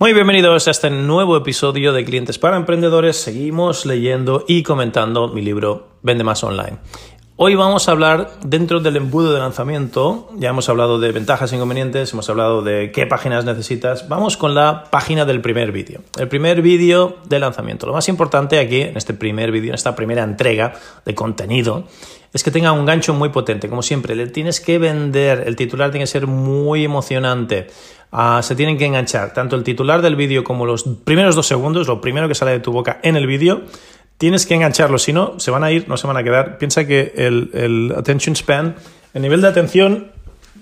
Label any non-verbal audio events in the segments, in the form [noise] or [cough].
Muy bienvenidos a este nuevo episodio de Clientes para Emprendedores. Seguimos leyendo y comentando mi libro Vende más online. Hoy vamos a hablar dentro del embudo de lanzamiento. Ya hemos hablado de ventajas e inconvenientes, hemos hablado de qué páginas necesitas. Vamos con la página del primer vídeo. El primer vídeo de lanzamiento. Lo más importante aquí, en este primer vídeo, en esta primera entrega de contenido, es que tenga un gancho muy potente. Como siempre, le tienes que vender. El titular tiene que ser muy emocionante. Ah, se tienen que enganchar tanto el titular del vídeo como los primeros dos segundos, lo primero que sale de tu boca en el vídeo, tienes que engancharlo, si no, se van a ir, no se van a quedar. Piensa que el, el attention span, el nivel de atención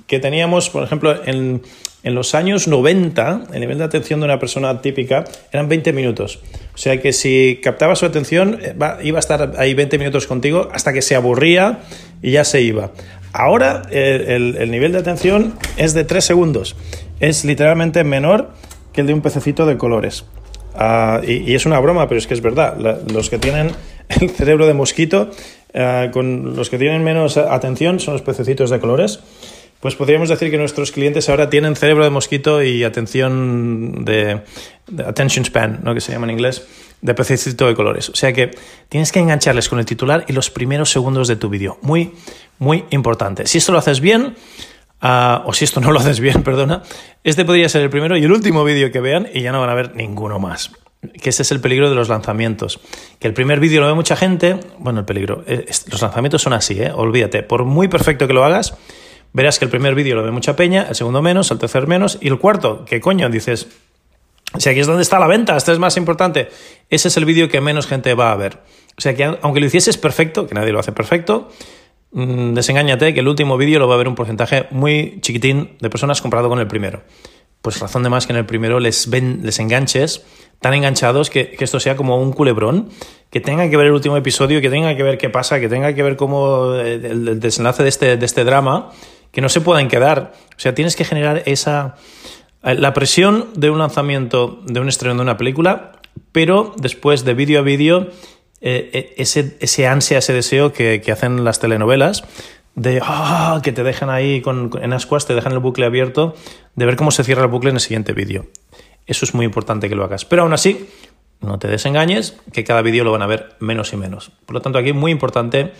que teníamos, por ejemplo, en, en, los años 90, el nivel de atención de una persona típica eran 20 minutos. O sea que si captaba su atención, eh, iba a estar ahí 20 minutos contigo hasta que se aburría y ya se iba. Ahora el, el nivel de atención es de 3 segundos es literalmente menor que el de un pececito de colores. Ah, y, es una broma, pero es que es verdad. los que tienen [laughs] el cerebro de mosquito, ah, con los que tienen menos atención, son los pececitos de colores. Pues podríamos decir que nuestros clientes ahora tienen cerebro de mosquito y atención de, attention span, ¿no? que se llama en inglés, de pececito de colores. O sea que tienes que engancharles con el titular y los primeros segundos de tu vídeo. Muy, muy importante. Si esto lo haces bien, O si esto no lo haces bien, [laughs] perdona, este podría ser el primero y el último vídeo que vean y ya no van a ver ninguno más. Que ese es el peligro de los lanzamientos. Que el primer vídeo lo ve mucha gente, bueno, el peligro, eh, los lanzamientos son así, ¿eh? olvídate, por muy perfecto que lo hagas, verás que el primer vídeo lo ve mucha peña, el segundo menos, el tercer menos y el cuarto, ¿qué coño? Dices, si aquí es donde está la venta, este es más importante, ese es el vídeo que menos gente va a ver. O sea que aunque lo hicieses perfecto, que nadie lo hace perfecto, Mm, desengáñate que el último vídeo lo va a ver un porcentaje muy chiquitín de personas comparado con el primero. Pues razón de más que en el primero les, ven, les enganches tan enganchados que, esto sea como un culebrón, que tengan que ver el último episodio, que tengan que ver qué pasa, que tengan que ver cómo eh, el, desenlace de este, de este drama, que no se puedan quedar. O sea, tienes que generar esa... Eh, la presión de un lanzamiento, de un estreno de una película, pero después de vídeo a vídeo eh, eh, ese, ese, ansia, ese deseo que, hacen las telenovelas de ah, que te dejan ahí con, en ascuas, te dejan el bucle abierto, de ver cómo se cierra el bucle en el siguiente vídeo. Eso es muy importante que lo hagas. Pero aún así, no te desengañes, que cada vídeo lo van a ver menos y menos. Por lo tanto, aquí muy importante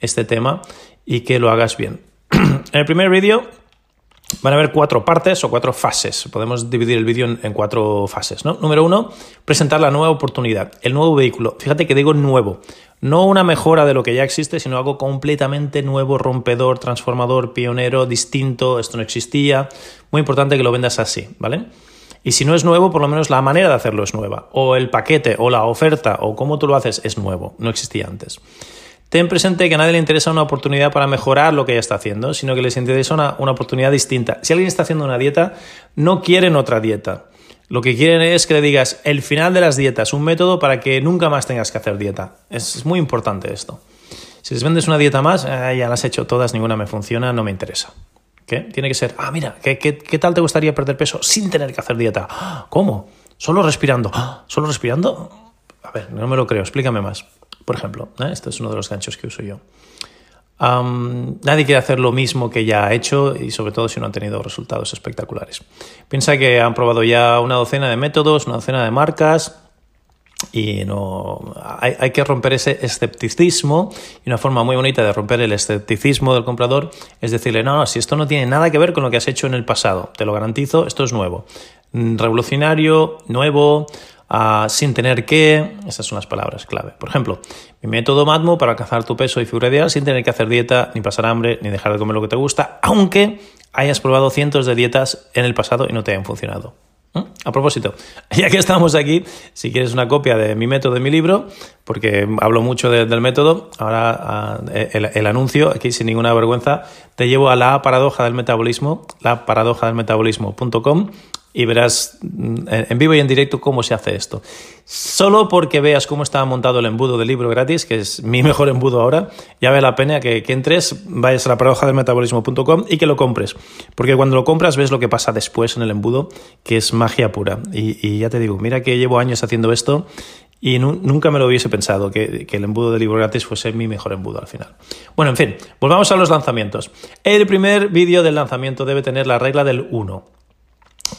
este tema y que lo hagas bien. [clears throat] en el primer vídeo Van a haber cuatro partes o cuatro fases. Podemos dividir el vídeo en, cuatro fases. ¿no? Número uno, presentar la nueva oportunidad, el nuevo vehículo. Fíjate que digo nuevo. No una mejora de lo que ya existe, sino algo completamente nuevo, rompedor, transformador, pionero, distinto. Esto no existía. Muy importante que lo vendas así, ¿vale? Y si no es nuevo, por lo menos la manera de hacerlo es nueva. O el paquete, o la oferta, o cómo tú lo haces es nuevo. No existía antes. Ten presente que a nadie le interesa una oportunidad para mejorar lo que ya está haciendo, sino que les interesa una, una oportunidad distinta. Si alguien está haciendo una dieta, no quieren otra dieta. Lo que quieren es que le digas el final de las dietas, un método para que nunca más tengas que hacer dieta. Es, muy importante esto. Si les vendes una dieta más, ya las he hecho todas, ninguna me funciona, no me interesa. ¿Qué? Tiene que ser, ah, mira, ¿qué, qué, qué tal te gustaría perder peso sin tener que hacer dieta? ¿Cómo? ¿Solo respirando? ¿Solo respirando? A ver, no me lo creo, explícame más por ejemplo. ¿eh? Este es uno de los ganchos que uso yo. nadie quiere hacer lo mismo que ya ha hecho y sobre todo si no han tenido resultados espectaculares. Piensa que han probado ya una docena de métodos, una docena de marcas y no hay, hay, que romper ese escepticismo y una forma muy bonita de romper el escepticismo del comprador es decirle no, no, si esto no tiene nada que ver con lo que has hecho en el pasado, te lo garantizo, esto es nuevo, mm, revolucionario, nuevo, sin tener que, esas son las palabras clave. Por ejemplo, mi método MATMO para alcanzar tu peso y figura ideal sin tener que hacer dieta, ni pasar hambre, ni dejar de comer lo que te gusta, aunque hayas probado cientos de dietas en el pasado y no te hayan funcionado. ¿Mm? A propósito, [laughs] ya que estamos aquí, si quieres una copia de mi método, de mi libro, porque hablo mucho del método, ahora ah, el, el, anuncio, aquí sin ninguna vergüenza, te llevo a la paradoja del metabolismo, la paradoja del metabolismo.com y verás mm, en vivo y en directo cómo se hace esto. Solo porque veas cómo está montado el embudo del libro gratis, que es mi [laughs] mejor embudo ahora, ya vale la pena que, entres, vayas a la paradoja del metabolismo.com y que lo compres. Porque cuando lo compras ves lo que pasa después en el embudo, que es magia pura. Y, ya te digo, mira que llevo años haciendo esto y nunca me lo hubiese pensado que, que, el embudo del libro gratis fuese mi mejor embudo al final. Bueno, en fin, volvamos a los lanzamientos. El primer vídeo del lanzamiento debe tener la regla del 1.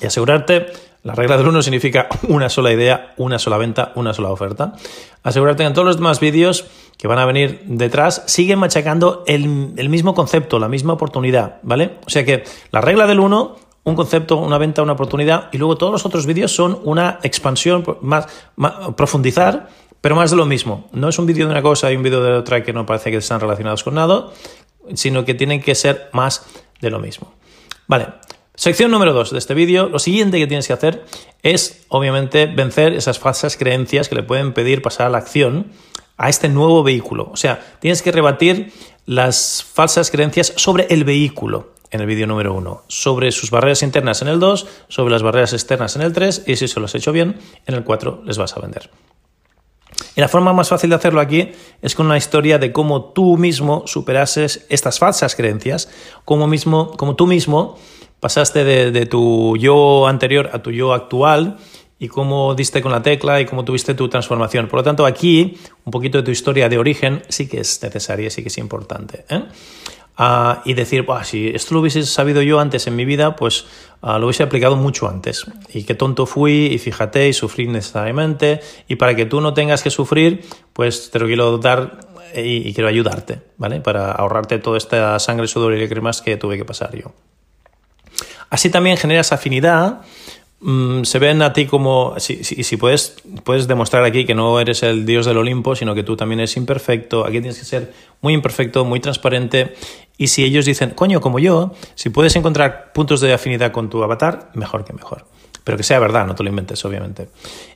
Y asegurarte, la regla del 1 significa una sola idea, una sola venta, una sola oferta. Asegurarte que en todos los demás vídeos que van a venir detrás siguen machacando el, mismo concepto, la misma oportunidad, ¿vale? O sea que la regla del 1 un concepto, una venta, una oportunidad, y luego todos los otros vídeos son una expansión, más, profundizar, pero más de lo mismo. No es un vídeo de una cosa y un vídeo de otra que no parece que están relacionados con nada, sino que tienen que ser más de lo mismo. Vale, Sección número 2 de este vídeo, lo siguiente que tienes que hacer es, obviamente, vencer esas falsas creencias que le pueden pedir pasar a la acción a este nuevo vehículo. O sea, tienes que rebatir las falsas creencias sobre el vehículo en el vídeo número 1, sobre sus barreras internas en el 2, sobre las barreras externas en el 3 y si se lo has hecho bien, en el 4 les vas a vender. Y la forma más fácil de hacerlo aquí es con una historia de cómo tú mismo superases estas falsas creencias, mismo, como tú mismo pasaste de, tu yo anterior a tu yo actual y cómo diste con la tecla y cómo tuviste tu transformación. Por lo tanto, aquí un poquito de tu historia de origen sí que es necesaria, sí que es importante. ¿eh? Ah, y decir, si esto lo hubiese sabido yo antes en mi vida, pues ah, lo hubiese aplicado mucho antes. Y qué tonto fui, y fíjate, y sufrí necesariamente. Y para que tú no tengas que sufrir, pues te lo quiero dar y, y quiero ayudarte, ¿vale? Para ahorrarte toda esta sangre, sudor y lágrimas que tuve que pasar yo. Así también generas afinidad, mm, se ven a ti como, si, si, puedes, puedes demostrar aquí que no eres el dios del Olimpo, sino que tú también eres imperfecto, aquí tienes que ser muy imperfecto, muy transparente, y si ellos dicen, coño, como yo, si puedes encontrar puntos de afinidad con tu avatar, mejor que mejor. Pero que sea verdad, no te lo inventes, obviamente.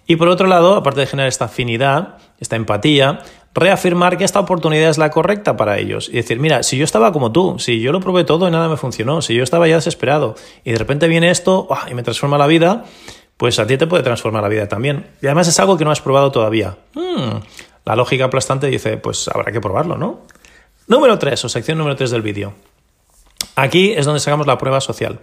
Y por otro lado, aparte de generar esta afinidad, esta empatía, reafirmar que esta oportunidad es la correcta para ellos y decir, mira, si yo estaba como tú, si yo lo probé todo y nada me funcionó, si yo estaba ya desesperado y de repente viene esto y me transforma la vida, pues a ti te puede transformar la vida también. Y además es algo que no has probado todavía. Hmm, la lógica aplastante dice, pues habrá que probarlo, ¿no? Número 3, o sección número 3 del vídeo. Aquí es donde sacamos la prueba social.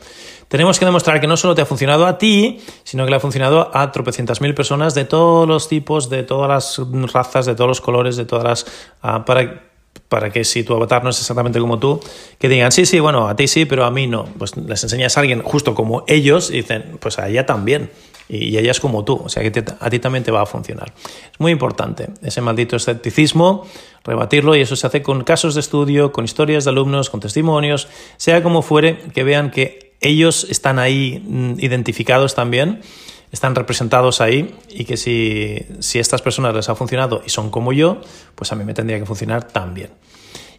Tenemos que demostrar que no solo te ha funcionado a ti, sino que le ha funcionado a tropecientas mil personas de todos los tipos, de todas las razas, de todos los colores, de todas las... Ah, para, para que si tu avatar no es exactamente como tú, que digan, sí, sí, bueno, a ti sí, pero a mí no. Pues les enseñas a alguien justo como ellos y dicen, pues a ella también y ella es como tú, o sea que a ti también te va a funcionar. Es muy importante ese maldito escepticismo, rebatirlo y eso se hace con casos de estudio, con historias de alumnos, con testimonios, sea como fuere, que vean que ellos están ahí mm, identificados también, están representados ahí y que si, si a estas personas les ha funcionado y son como yo, pues a mí me tendría que funcionar también.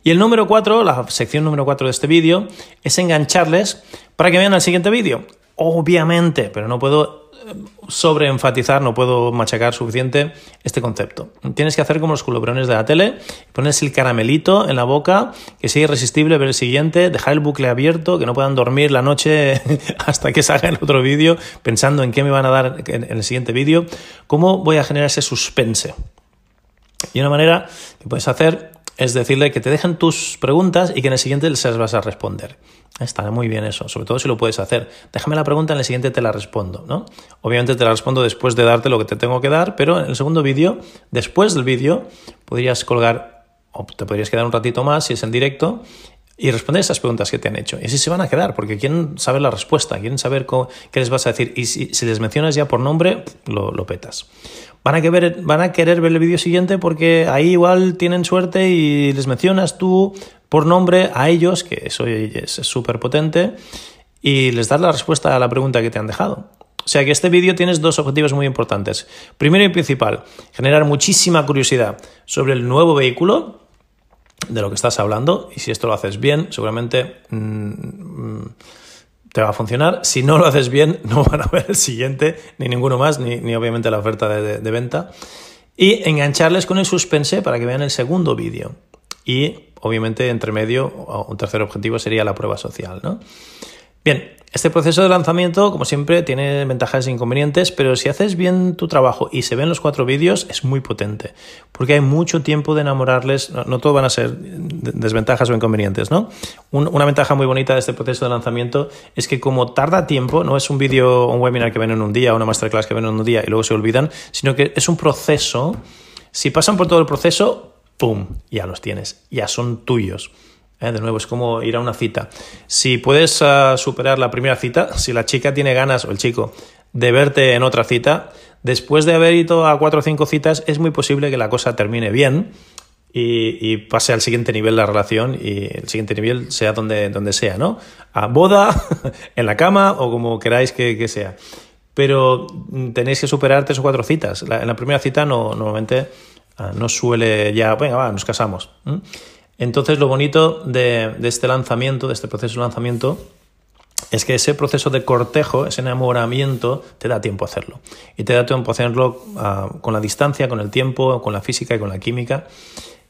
Y el número 4, la sección número 4 de este vídeo, es engancharles para que vean el siguiente vídeo. Obviamente, pero no puedo sobreenfatizar, no puedo machacar suficiente este concepto. Tienes que hacer como los culebrones de la tele, pones el caramelito en la boca, que sea irresistible ver el siguiente, dejar el bucle abierto, que no puedan dormir la noche [laughs] hasta que salga el otro vídeo, pensando en qué me van a dar en el siguiente vídeo. ¿Cómo voy a generar ese suspense? Y una manera que puedes hacer es decirle que te dejen tus preguntas y que en el siguiente se las vas a responder. Está muy bien eso, sobre todo si lo puedes hacer. Déjame la pregunta, en el siguiente te la respondo, ¿no? Obviamente te la respondo después de darte lo que te tengo que dar, pero en el segundo vídeo, después del vídeo, podrías colgar o te podrías quedar un ratito más si es en directo y responder esas preguntas que te han hecho. Y así se van a quedar, porque quieren saber la respuesta, quieren saber qué les vas a decir. Y si, les mencionas ya por nombre, lo petas. Van a, querer, ver el vídeo siguiente porque ahí igual tienen suerte y les mencionas tú por nombre a ellos, que eso es súper potente, y les das la respuesta a la pregunta que te han dejado. O sea que este vídeo tienes dos objetivos muy importantes. Primero y principal, generar muchísima curiosidad sobre el nuevo vehículo de lo que estás hablando y si esto lo haces bien, seguramente mm, te va a funcionar. Si no lo haces bien, [laughs] no van a ver el siguiente, ni ninguno más, ni, ni obviamente la oferta de, de, venta. Y engancharles con el suspense para que vean el segundo vídeo. Y obviamente, entre medio, un tercer objetivo sería la prueba social. ¿no? Bien, este proceso de lanzamiento, como siempre, tiene ventajas e inconvenientes, pero si haces bien tu trabajo y se ven los cuatro vídeos, es muy potente, porque hay mucho tiempo de enamorarles, no, todo van a ser desventajas o inconvenientes, ¿no? una ventaja muy bonita de este proceso de lanzamiento es que como tarda tiempo, no es un vídeo, un webinar que ven en un día, una masterclass que ven en un día y luego se olvidan, sino que es un proceso, si pasan por todo el proceso, ¡pum!, ya los tienes, ya son tuyos. ¿Eh? De nuevo, es como ir a una cita. Si puedes ah, superar la primera cita, si la chica tiene ganas o el chico de verte en otra cita, después de haber ido a cuatro o cinco citas, es muy posible que la cosa termine bien y, pase al siguiente nivel la relación y el siguiente nivel sea donde, donde sea, ¿no? A boda, [laughs] en la cama o como queráis que, sea. Pero tenéis que superar tres o cuatro citas. en la primera cita no, normalmente ah, no suele ya, venga, va, nos casamos. Entonces, lo bonito de, este lanzamiento, de este proceso de lanzamiento, es que ese proceso de cortejo, ese enamoramiento, te da tiempo a hacerlo. Y te da tiempo a hacerlo ah, con la distancia, con el tiempo, con la física y con la química.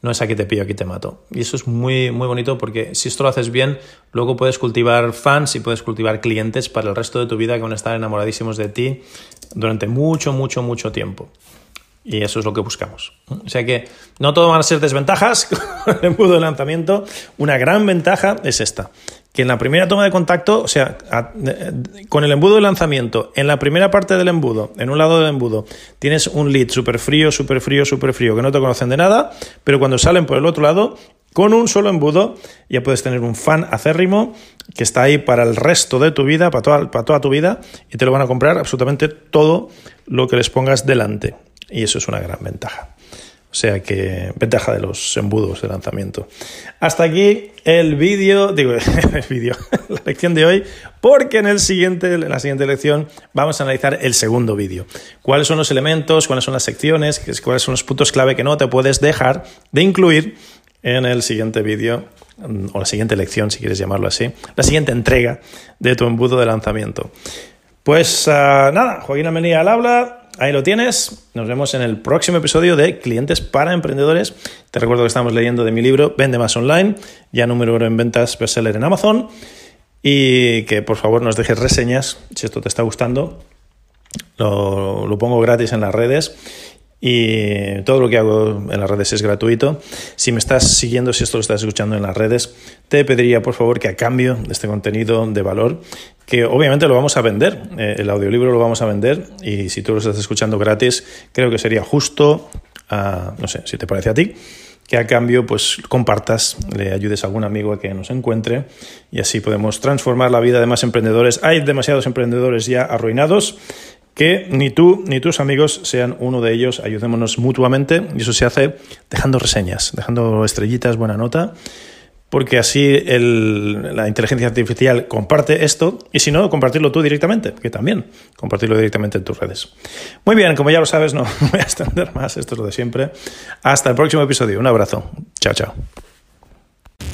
No es aquí te pillo, aquí te mato. Y eso es muy, muy bonito porque si esto lo haces bien, luego puedes cultivar fans y puedes cultivar clientes para el resto de tu vida que van a estar enamoradísimos de ti durante mucho, mucho, mucho tiempo. Y eso es lo que buscamos. O sea que no todo van a ser desventajas [laughs] con el embudo de lanzamiento. Una gran ventaja es esta, que en la primera toma de contacto, o sea, con el embudo de lanzamiento, en la primera parte del embudo, en un lado del embudo, tienes un lead súper frío, súper frío, súper frío, que no te conocen de nada, pero cuando salen por el otro lado, con un solo embudo ya puedes tener un fan acérrimo que está ahí para el resto de tu vida, para toda, para toda tu vida, y te lo van a comprar absolutamente todo lo que les pongas delante y eso es una gran ventaja. O sea que ventaja de los embudos de lanzamiento. Hasta aquí el vídeo, digo, [laughs] el vídeo, la lección de hoy, porque en, el siguiente, en la siguiente lección vamos a analizar el segundo vídeo. ¿Cuáles son los elementos, cuáles son las secciones, cuáles son los puntos clave que no te puedes dejar de incluir en el siguiente vídeo, o la siguiente lección, si quieres llamarlo así, la siguiente entrega de tu embudo de lanzamiento. Pues uh, nada, Joaquín Amenía al habla. Ahí lo tienes. Nos vemos en el próximo episodio de Clientes para Emprendedores. Te recuerdo que estamos leyendo de mi libro Vende más online, ya número uno en ventas bestseller en Amazon. Y que por favor nos dejes reseñas si esto te está gustando. Lo, lo pongo gratis en las redes y todo lo que hago en las redes es gratuito. Si me estás siguiendo, si esto lo estás escuchando en las redes, te pediría por favor que a cambio de este contenido de valor, que obviamente lo vamos a vender, eh, el audiolibro lo vamos a vender y si tú lo estás escuchando gratis, creo que sería justo, no sé, si te parece a ti, que a cambio pues compartas, le ayudes a algún amigo a que nos encuentre y así podemos transformar la vida de más emprendedores. Hay demasiados emprendedores ya arruinados que ni tú ni tus amigos sean uno de ellos, ayudémonos mutuamente y eso se hace dejando reseñas, dejando estrellitas, buena nota, porque así la inteligencia artificial comparte esto y si no, compartirlo tú directamente, que también compartirlo directamente en tus redes. Muy bien, como ya lo sabes, no [laughs] voy a extender más, esto es lo de siempre. Hasta el próximo episodio, un abrazo, chao, chao.